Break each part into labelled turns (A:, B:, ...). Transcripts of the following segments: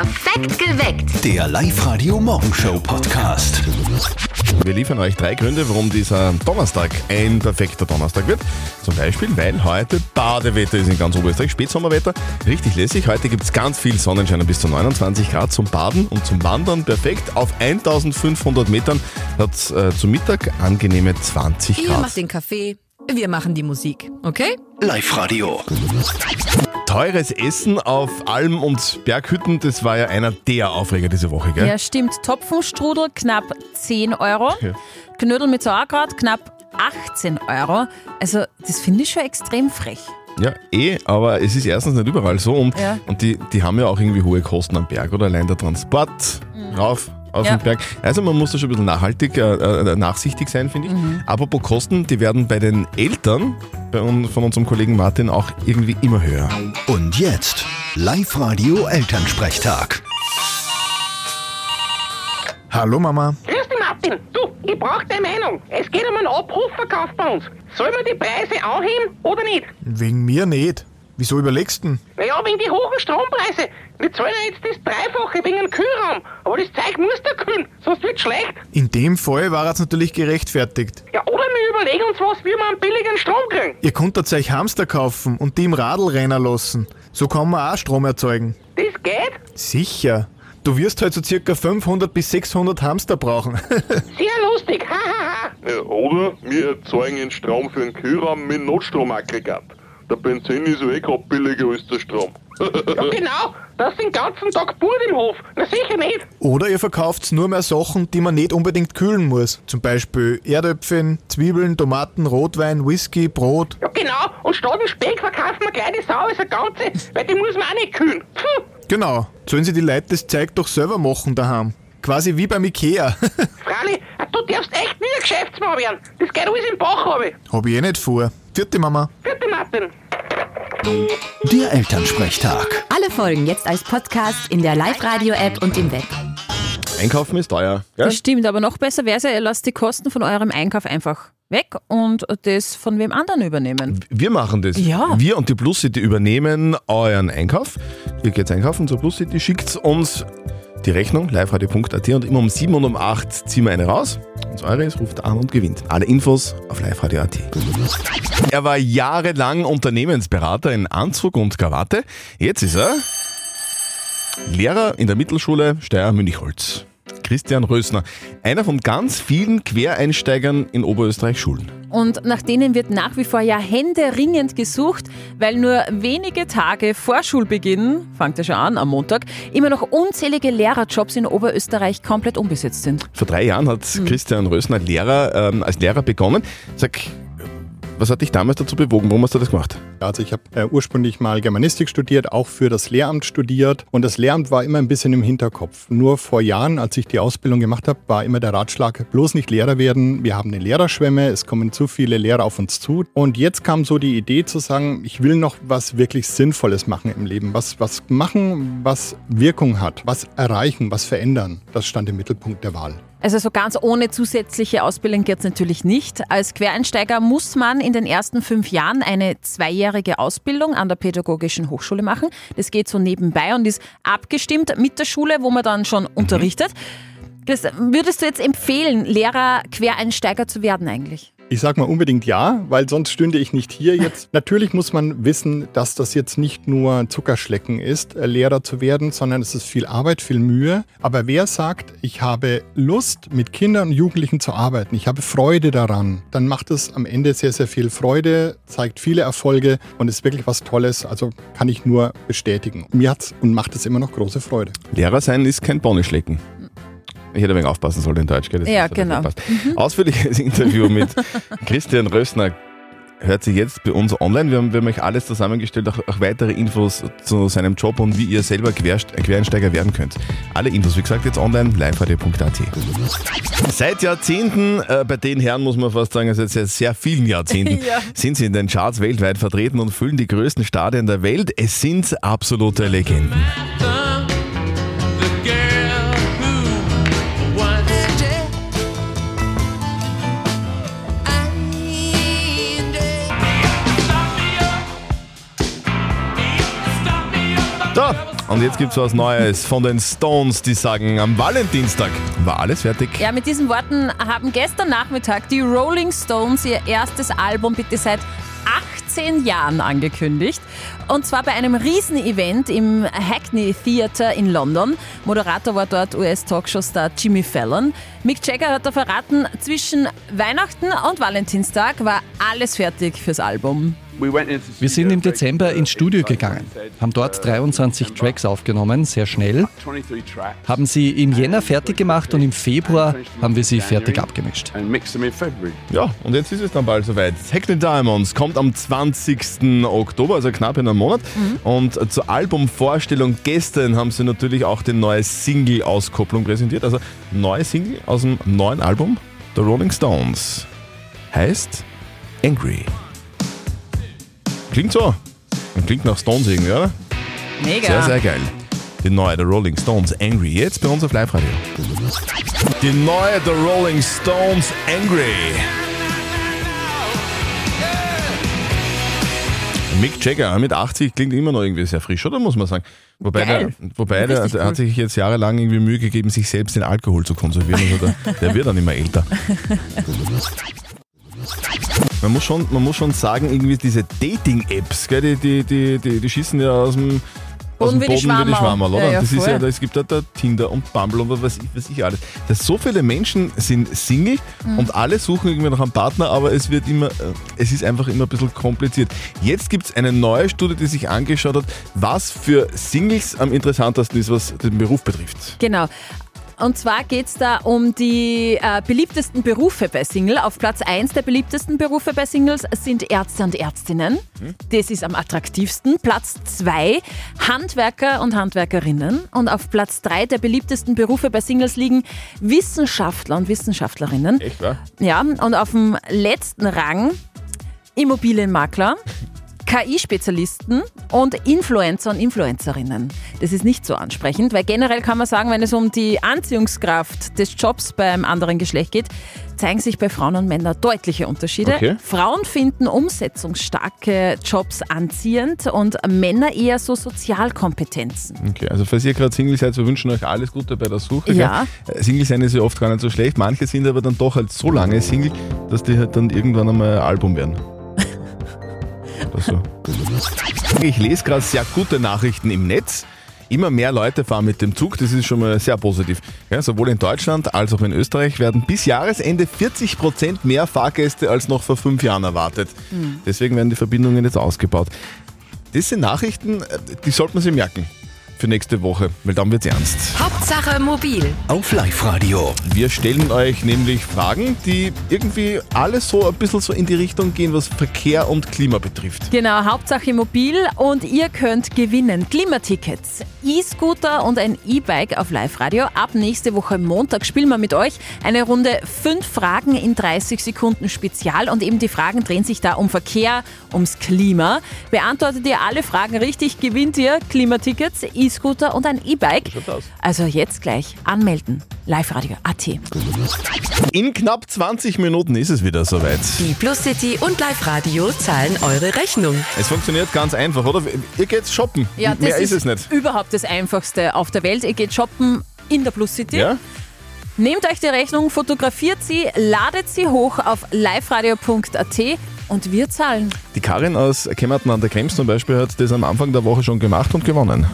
A: Perfekt geweckt.
B: Der Live-Radio-Morgenshow-Podcast.
C: Wir liefern euch drei Gründe, warum dieser Donnerstag ein perfekter Donnerstag wird. Zum Beispiel, weil heute Badewetter ist in ganz Oberösterreich, Spätsommerwetter. Richtig lässig. Heute gibt es ganz viel Sonnenschein bis zu 29 Grad zum Baden und zum Wandern. Perfekt. Auf 1500 Metern hat es äh, zum Mittag angenehme 20
D: Ihr
C: Grad.
D: macht den Kaffee, wir machen die Musik, okay?
B: Live-Radio.
C: Teures Essen auf Alm- und Berghütten, das war ja einer der Aufreger diese Woche, gell?
E: Ja, stimmt. Topfenstrudel knapp 10 Euro.
C: Ja.
E: Knödel mit Sauerkraut knapp 18 Euro. Also, das finde ich schon extrem frech.
C: Ja, eh, aber es ist erstens nicht überall so und,
E: Ja.
C: und die, die haben ja auch irgendwie hohe Kosten am Berg oder allein der Transport rauf auf
E: Ja.
C: den Berg. Also man muss da schon ein bisschen nachhaltig, äh, äh, nachsichtig sein, finde ich. Apropos Kosten, die werden bei den Eltern bei un von unserem Kollegen Martin auch irgendwie immer höher.
B: Und jetzt Live-Radio Elternsprechtag.
F: Hallo Mama.
G: Grüß dich, Martin. Du, ich brauch deine Meinung. Es geht um einen Abrufverkauf bei uns. Sollen wir die Preise anheben oder nicht?
F: Wegen mir nicht. Wieso überlegst du denn?
G: Naja, wegen die hohen Strompreise. Wir zahlen ja jetzt das Dreifache wegen einem Kühlraum. Aber das Zeug muss da kühlen, sonst wird's schlecht.
F: In dem Fall war es natürlich gerechtfertigt.
G: Ja, oder wir überlegen uns was, wie wir einen billigen Strom kriegen.
F: Ihr konntet euch Hamster kaufen und die im Radl rennen lassen. So kann man auch Strom erzeugen.
G: Das geht?
F: Sicher. Du wirst halt so circa 500 bis 600 Hamster brauchen.
G: Sehr lustig. Ha, ha, ha.
H: Ja, oder wir erzeugen den Strom für den Kühlraum mit Notstromaggregat. Der Benzin ist ja eh grad billiger als der Strom.
G: Ja, genau. Das den ganzen Tag Burt im Hof. Na sicher nicht.
F: Oder ihr verkauft nur mehr Sachen, die man nicht unbedingt kühlen muss. Zum Beispiel Erdäpfel, Zwiebeln, Tomaten, Rotwein, Whisky, Brot.
G: Ja, genau. Und statt dem Speck verkaufen wir gleich die Sau als eine ganze, weil die muss man auch nicht kühlen. Puh.
F: Genau. Sollen sie die Leute das Zeug doch selber machen daheim. Quasi wie beim Ikea.
G: Frali, du darfst echt nie ein Geschäftsmann werden. Das geht alles im Bach, habe ich.
F: Hab ich eh nicht vor. Vierte Mama.
G: Vierte Martin.
B: Der Elternsprechtag.
D: Alle Folgen jetzt als Podcast in der Live-Radio-App und im Web.
C: Einkaufen ist teuer. Gell?
E: Das stimmt, aber noch besser wäre es ja, ihr lasst die Kosten von eurem Einkauf einfach weg und das von wem anderen übernehmen.
C: Wir machen das.
E: Ja.
C: Wir und die Plus City übernehmen euren Einkauf. Ihr geht einkaufen zur Plus City, schickt uns die Rechnung, liveradio.at und immer um 7 und um 8 ziehen wir eine raus. Und eure ist, ruft an und gewinnt. Alle Infos auf liveradio.at. Er war jahrelang Unternehmensberater in Anzug und Krawatte. Jetzt ist er Lehrer in der Mittelschule Steyr-Münchholz. Christian Rösner, einer von ganz vielen Quereinsteigern in Oberösterreich Schulen.
E: Und nach denen wird nach wie vor ja händeringend gesucht, weil nur wenige Tage vor Schulbeginn, fangt ja schon an am Montag, immer noch unzählige Lehrerjobs in Oberösterreich komplett unbesetzt sind.
C: Vor drei Jahren hat Christian Rösner Lehrer, ähm, als Lehrer begonnen. Sag, was hat dich damals dazu bewogen? Warum hast du das gemacht?
I: Also ich habe äh, ursprünglich mal Germanistik studiert, auch für das Lehramt studiert und das Lehramt war immer ein bisschen im Hinterkopf. Nur vor Jahren, als ich die Ausbildung gemacht habe, war immer der Ratschlag, bloß nicht Lehrer werden, wir haben eine Lehrerschwemme, es kommen zu viele Lehrer auf uns zu. Und jetzt kam so die Idee zu sagen, ich will noch was wirklich Sinnvolles machen im Leben, was, was machen, was Wirkung hat, was erreichen, was verändern. Das stand im Mittelpunkt der Wahl.
E: Also so ganz ohne zusätzliche Ausbildung geht es natürlich nicht. Als Quereinsteiger muss man in den ersten fünf Jahren eine zweijährige Ausbildung an der Pädagogischen Hochschule machen. Das geht so nebenbei und ist abgestimmt mit der Schule, wo man dann schon unterrichtet. Chris, würdest du jetzt empfehlen, Lehrer Quereinsteiger zu werden eigentlich?
I: Ich sag mal unbedingt ja, weil sonst stünde ich nicht hier jetzt. Natürlich muss man wissen, dass das jetzt nicht nur Zuckerschlecken ist, äh, Lehrer zu werden, sondern es ist viel Arbeit, viel Mühe. Aber wer sagt, ich habe Lust, mit Kindern und Jugendlichen zu arbeiten, ich habe Freude daran, dann macht es am Ende sehr, sehr viel Freude, zeigt viele Erfolge und ist wirklich was Tolles. Also kann ich nur bestätigen. Mir hat's und macht es immer noch große Freude.
C: Lehrer sein ist kein Ponyschlecken. Ich hätte ein wenig aufpassen sollen in Deutsch, gell? Das
E: Ja, genau.
C: gepasst. Ausführliches Interview mit Christian Rösner hört sich jetzt bei uns online. Wir haben, wir haben euch alles zusammengestellt, auch, auch weitere Infos zu seinem Job und wie ihr selber Querst- Quereinsteiger werden könnt. Alle Infos, wie gesagt, jetzt online, liveradio.at. Seit Jahrzehnten, äh, bei den Herren muss man fast sagen, also seit sehr vielen Jahrzehnten,
E: Ja.
C: sind sie in den Charts weltweit vertreten und füllen die größten Stadien der Welt. Es sind absolute Legenden. Da, Und jetzt gibt's was Neues von den Stones, die sagen, am Valentinstag war alles fertig.
E: Ja, mit diesen Worten haben gestern Nachmittag die Rolling Stones ihr erstes Album bitte seit 18 Jahren angekündigt. Und zwar bei einem Riesenevent im Hackney Theatre in London. Moderator war dort US-Talkshow-Star Jimmy Fallon. Mick Jagger hat da verraten, zwischen Weihnachten und Valentinstag war alles fertig fürs Album.
A: Wir sind im Dezember ins Studio gegangen, haben dort 23 Tracks aufgenommen, sehr schnell, haben sie im Jänner fertig gemacht und im Februar haben wir sie fertig abgemischt.
C: Ja, und jetzt ist es dann bald soweit. Hackney Diamonds kommt am 20. Oktober, also knapp in einem Monat. Und zur Albumvorstellung gestern haben sie natürlich auch die neue Single-Auskopplung präsentiert. Also neue Single aus dem neuen Album The Rolling Stones. Heißt Angry. Klingt so. Klingt nach Stones irgendwie, oder?
E: Mega.
C: Sehr, sehr geil. Die neue The Rolling Stones Angry. Jetzt bei uns auf Live-Radio. Die neue The Rolling Stones Angry. Mick Jagger mit 80 klingt immer noch irgendwie sehr frisch, oder muss man sagen? Wobei, der, wobei der, der hat sich jetzt jahrelang irgendwie Mühe gegeben, sich selbst den Alkohol zu konservieren. Also der, der wird dann immer älter. Man muss schon, man muss schon sagen, irgendwie diese Dating-Apps, gell, die, die, die, die, schießen ja aus dem aus
E: Boden
C: dem Boden wie die
E: Schwammerl.
C: Oder? Das ist ja, es gibt da Tinder und Bumble und was weiß was ich alles. Dass so viele Menschen sind Single
E: Mhm.
C: und alle suchen irgendwie nach einem Partner, aber es wird immer, äh, es ist einfach immer ein bisschen kompliziert. Jetzt gibt es eine neue Studie, die sich angeschaut hat, was für Singles am interessantesten ist, was den Beruf betrifft.
E: Genau. Und zwar geht es da um die äh, beliebtesten Berufe bei Single. Auf Platz 1 der beliebtesten Berufe bei Singles sind Ärzte und Ärztinnen. Das ist am attraktivsten. Platz 2 Handwerker und Handwerkerinnen. Und auf Platz 3 der beliebtesten Berufe bei Singles liegen Wissenschaftler und Wissenschaftlerinnen.
C: Echt, wahr?
E: Ja, und auf dem letzten Rang Immobilienmakler, KI-Spezialisten und Influencer und Influencerinnen. Das ist nicht so ansprechend, weil generell kann man sagen, wenn es um die Anziehungskraft des Jobs beim anderen Geschlecht geht, zeigen sich bei Frauen und Männern deutliche Unterschiede.
C: Okay.
E: Frauen finden umsetzungsstarke Jobs anziehend und Männer eher so Sozialkompetenzen.
C: Okay, also falls ihr gerade Single seid, wir wünschen euch alles Gute bei der Suche.
E: Ja.
C: gell? Single sein ist ja oft gar nicht so schlecht. Manche sind aber dann doch halt so lange Single, dass die halt dann irgendwann einmal ein Album werden. Oder so. Ich lese gerade sehr gute Nachrichten im Netz. Immer mehr Leute fahren mit dem Zug, das ist schon mal sehr positiv. Ja, sowohl in Deutschland als auch in Österreich werden bis Jahresende 40 Prozent mehr Fahrgäste als noch vor fünf Jahren erwartet. Deswegen werden die Verbindungen jetzt ausgebaut. Das sind Nachrichten, äh, die sollte man sich merken für nächste Woche, weil dann wird's ernst.
D: Hauptsache mobil.
B: Auf Live-Radio.
C: Wir stellen euch nämlich Fragen, die irgendwie alles so ein bisschen so in die Richtung gehen, was Verkehr und Klima betrifft.
E: Genau, Hauptsache mobil und ihr könnt gewinnen. Klimatickets, E-Scooter und ein E-Bike auf Live-Radio. Ab nächste Woche Montag spielen wir mit euch eine Runde fünf Fragen in 30 Sekunden Spezial und eben die Fragen drehen sich da um Verkehr, ums Klima. Beantwortet ihr alle Fragen richtig, gewinnt ihr Klimatickets, E-Scooter und ein E-Bike. Also jetzt gleich anmelden. Live-Radio AT.
C: In knapp 20 Minuten ist es wieder soweit.
D: Die Plus City und Live Radio zahlen eure Rechnung.
C: Es funktioniert ganz einfach, oder? Ihr geht shoppen.
E: Ja, das
C: Mehr
E: ist,
C: ist es nicht.
E: überhaupt das Einfachste auf der Welt. Ihr geht shoppen in der Plus City.
C: Ja?
E: Nehmt euch die Rechnung, fotografiert sie, ladet sie hoch auf liveradio.at und wir zahlen.
C: Die Karin aus Kemmerton an der Krems zum Beispiel hat das am Anfang der Woche schon gemacht und gewonnen.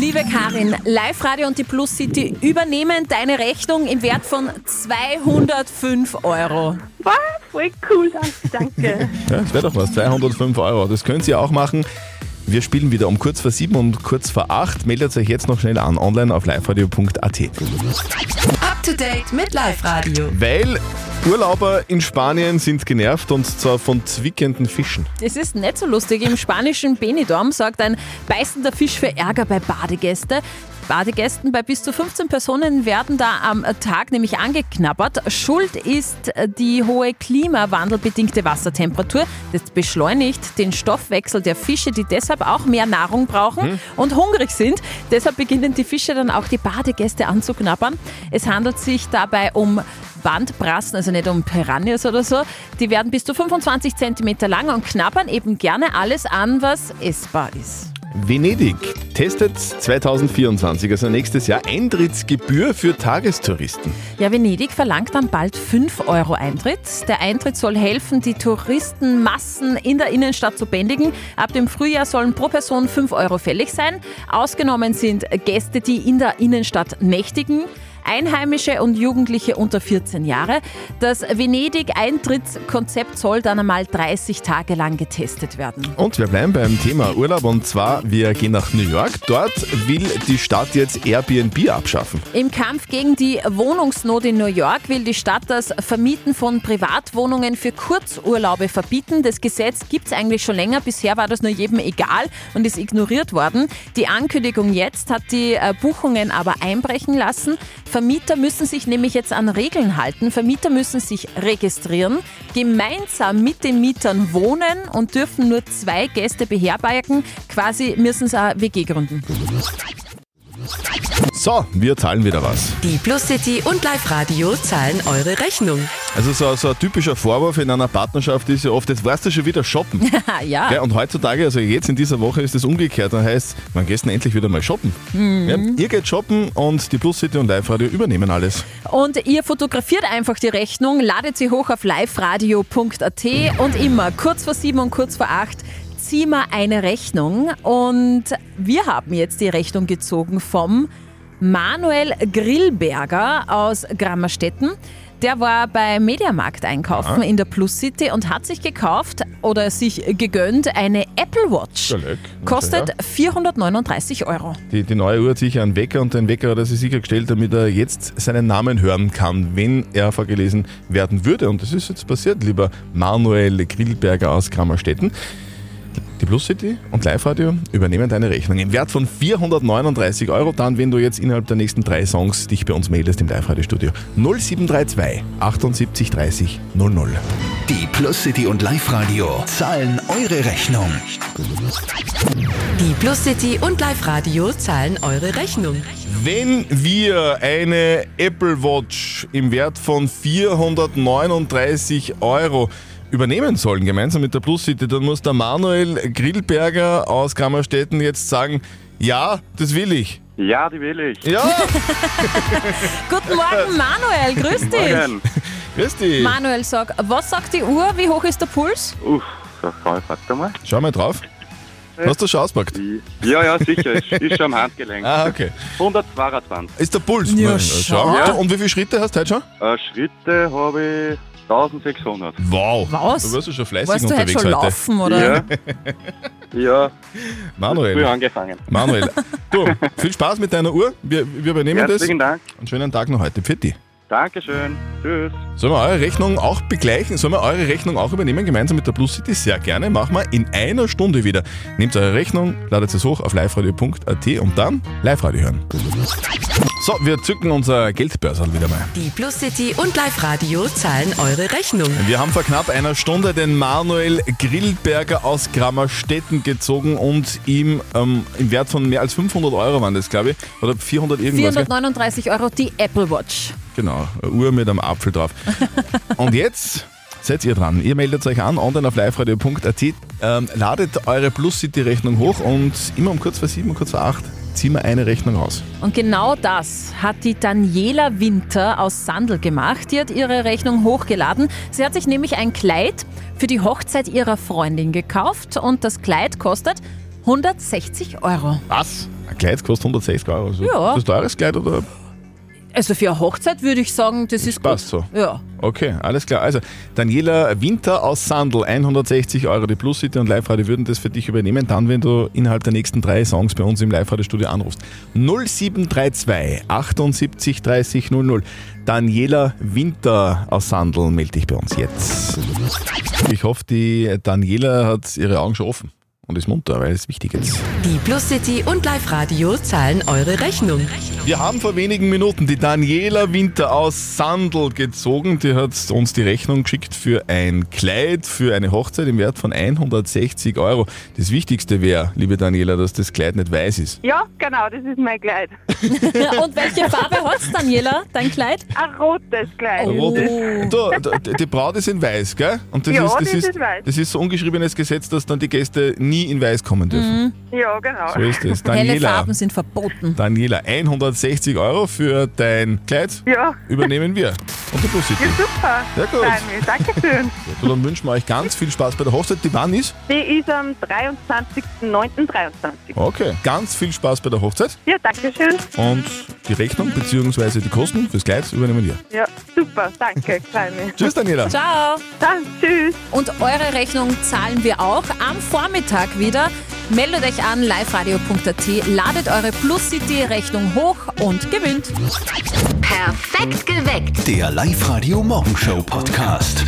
E: Liebe Karin, Live Radio und die Plus City übernehmen deine Rechnung im Wert von 205 Euro.
J: Wow, voll cool, danke, danke.
C: Ja, das wäre doch was, 205 Euro. Das könnt ihr auch machen. Wir spielen wieder um kurz vor sieben und kurz vor acht. Meldet euch jetzt noch schnell an, online auf liveradio.at.
D: To date mit Live Radio.
C: Weil Urlauber in Spanien sind genervt und zwar von zwickenden Fischen.
E: Es ist nicht so lustig. Im spanischen Benidorm sorgt ein beißender Fisch für Ärger bei Badegäste. Badegästen bei bis zu 15 Personen werden da am Tag nämlich angeknabbert. Schuld ist die hohe klimawandelbedingte Wassertemperatur. Das beschleunigt den Stoffwechsel der Fische, die deshalb auch mehr Nahrung brauchen und hungrig sind. Deshalb beginnen die Fische dann auch die Badegäste anzuknabbern. Es handelt sich dabei um Bandbrassen, also nicht um Piranhas oder so. Die werden bis zu 25 cm lang und knabbern eben gerne alles an, was essbar ist.
C: Venedig testet 2024, also nächstes Jahr, Eintrittsgebühr für Tagestouristen.
E: Ja, Venedig verlangt dann bald 5 Euro Eintritt. Der Eintritt soll helfen, die Touristenmassen in der Innenstadt zu bändigen. Ab dem Frühjahr sollen pro Person 5 Euro fällig sein. Ausgenommen sind Gäste, die in der Innenstadt nächtigen. Einheimische und Jugendliche unter 14 Jahre. Das Venedig-Eintrittskonzept soll dann einmal 30 Tage lang getestet werden.
C: Und wir bleiben beim Thema Urlaub und zwar, wir gehen nach New York. Dort will die Stadt jetzt Airbnb abschaffen.
E: Im Kampf gegen die Wohnungsnot in New York will die Stadt das Vermieten von Privatwohnungen für Kurzurlaube verbieten. Das Gesetz gibt es eigentlich schon länger. Bisher war das nur jedem egal und ist ignoriert worden. Die Ankündigung jetzt hat die äh, Buchungen aber einbrechen lassen. Vermieter müssen sich nämlich jetzt an Regeln halten. Vermieter müssen sich registrieren, gemeinsam mit den Mietern wohnen und dürfen nur zwei Gäste beherbergen. Quasi müssen sie eine WG gründen.
C: So, wir zahlen wieder was.
D: Die Plus City und Live Radio zahlen eure Rechnung.
C: Also so, so ein typischer Vorwurf in einer Partnerschaft ist ja oft, jetzt warst du schon wieder shoppen.
E: ja.
C: Gell, und heutzutage, also jetzt in dieser Woche ist es umgekehrt. Dann heißt, man gestern endlich wieder mal shoppen.
E: Mhm.
C: Ja, ihr geht shoppen und die Plus City und Live Radio übernehmen alles.
E: Und ihr fotografiert einfach die Rechnung, ladet sie hoch auf liveradio.at und immer kurz vor sieben und kurz vor acht ziehen wir eine Rechnung. Und wir haben jetzt die Rechnung gezogen vom Manuel Grillberger aus Grammerstetten. Der war beim Mediamarkt einkaufen in der Plus City und hat sich gekauft oder sich gegönnt eine Apple Watch.
C: Ja, leck.
E: Kostet
C: Ja.
E: 439 Euro.
C: Die, die neue Uhr hat sicher einen Wecker und den Wecker hat er sich sicher gestellt, damit er jetzt seinen Namen hören kann, wenn er vorgelesen werden würde. Und das ist jetzt passiert, lieber Manuel Grillberger aus Grammerstetten. Die Plus City und Live Radio übernehmen deine Rechnung im Wert von 439 Euro, dann, wenn du jetzt innerhalb der nächsten drei Songs dich bei uns meldest im Live Radio Studio. 0732 78 30 00.
B: Die Plus City und Live Radio zahlen eure Rechnung.
D: Die Plus City und Live Radio zahlen eure Rechnung.
C: Wenn wir eine Apple Watch im Wert von 439 Euro übernehmen sollen, gemeinsam mit der Plus City, dann muss der Manuel Grillberger aus Kammerstetten jetzt sagen, ja, das will ich.
K: Ja, die will ich.
C: Ja,
E: Guten Morgen, Manuel. Grüß dich.
K: Morgen.
C: grüß dich.
E: Manuel, sag, was sagt die Uhr? Wie hoch ist der Puls?
K: Uff, so, warte mal.
C: Schau mal drauf. Hast du schon auspackt?
K: Ja, ja, sicher. Ist, ist schon am Handgelenk.
C: Ah, okay.
K: 122.
C: Ist der Puls?
E: Ja,
C: Nein,
E: schau.
C: Ja. Und wie viele Schritte hast du heute schon?
K: Äh, Schritte habe ich 1600.
C: Wow.
E: Was?
C: Du warst ja schon fleißig
E: Warst du heute
C: unterwegs
E: schon
C: heute.
E: laufen, oder?
K: Ja. ja, früh
C: Manuel,
K: angefangen.
C: Manuel, du, viel Spaß mit deiner Uhr. Wir, wir übernehmen das.
K: Herzlichen Dank.
C: Einen schönen Tag noch heute. Für dich.
K: Dankeschön. Tschüss.
C: Sollen wir eure Rechnung auch begleichen? Sollen wir eure Rechnung auch übernehmen, gemeinsam mit der Plus City? Sehr gerne. Machen wir in einer Stunde wieder. Nehmt eure Rechnung, ladet es hoch auf liveradio.at und dann Live-Radio hören. So, wir zücken unser Geldbörsel wieder mal.
D: Die Plus City und Live Radio zahlen eure Rechnung.
C: Wir haben vor knapp einer Stunde den Manuel Grillberger aus Grammerstetten gezogen und ihm ähm, im Wert von mehr als 500 Euro waren das, glaube ich. Oder 400 irgendwas. gell?
E: 439 Euro die Apple Watch.
C: Genau, eine Uhr mit einem Apfel drauf. Und jetzt seid ihr dran. Ihr meldet euch an, online auf liveradio.at, ähm, ladet eure Plus City Rechnung hoch und immer um kurz vor sieben, kurz vor acht ziehen wir eine Rechnung raus.
E: Und genau das hat die Daniela Winter aus Sandl gemacht. Die hat ihre Rechnung hochgeladen. Sie hat sich nämlich ein Kleid für die Hochzeit ihrer Freundin gekauft und das Kleid kostet 160 Euro.
C: Was? Ein Kleid kostet 160 Euro. Also,
E: Ja.
C: Ist das teures Kleid oder
E: Also für eine Hochzeit würde ich sagen, das ist
C: passt
E: gut.
C: so?
E: Ja.
C: Okay, alles klar. Also, Daniela Winter aus Sandl, 160 Euro. Die Plus City und Live-Radio würden das für dich übernehmen, dann, wenn du innerhalb der nächsten drei Songs bei uns im Live-Radio-Studio anrufst. 0732 78 30 00. Daniela Winter aus Sandl, melde dich bei uns jetzt. Ich hoffe, die Daniela hat ihre Augen schon offen und ist munter, weil es ist wichtig jetzt.
D: Die Plus City und Live Radio zahlen eure Rechnung.
C: Wir haben vor wenigen Minuten die Daniela Winter aus Sandl gezogen. Die hat uns die Rechnung geschickt für ein Kleid für eine Hochzeit im Wert von 160 Euro. Das Wichtigste wäre, liebe Daniela, dass das Kleid nicht weiß ist.
J: Ja, genau, das ist mein Kleid.
E: Und welche Farbe hat's, Daniela, dein Kleid?
J: Ein rotes Kleid.
E: Oh.
C: Du, du, die Braut ist in weiß, gell? Und das,
J: Ja,
C: ist, das,
J: das
C: ist,
J: ist weiß.
C: das ist so ungeschriebenes Gesetz, dass dann die Gäste nie in weiß kommen dürfen.
J: Ja, Ja, genau.
C: So ist es.
E: Helle
C: Daniela,
E: Farben sind verboten.
C: Daniela, 160 Euro für dein Kleid
J: Ja.
C: übernehmen wir. Und die Plus City.
J: Ja, super.
C: Ja, gut.
J: Mich. Dankeschön.
C: So, dann wünschen wir euch ganz viel Spaß bei der Hochzeit. Die wann ist?
J: Die ist am 23.09.23.
C: Okay. Ganz viel Spaß bei der Hochzeit.
J: Ja, Dankeschön.
C: Und die Rechnung bzw. die Kosten fürs Kleid übernehmen wir.
J: Ja, super. Danke. Mich.
C: Tschüss, Daniela.
E: Ciao.
J: Dann, tschüss.
E: Und eure Rechnung zahlen wir auch am Vormittag wieder. Meldet euch an liveradio.at, ladet eure Plus City Rechnung hoch und gewinnt.
D: Perfekt geweckt.
B: Der Live-Radio Morgenshow Podcast.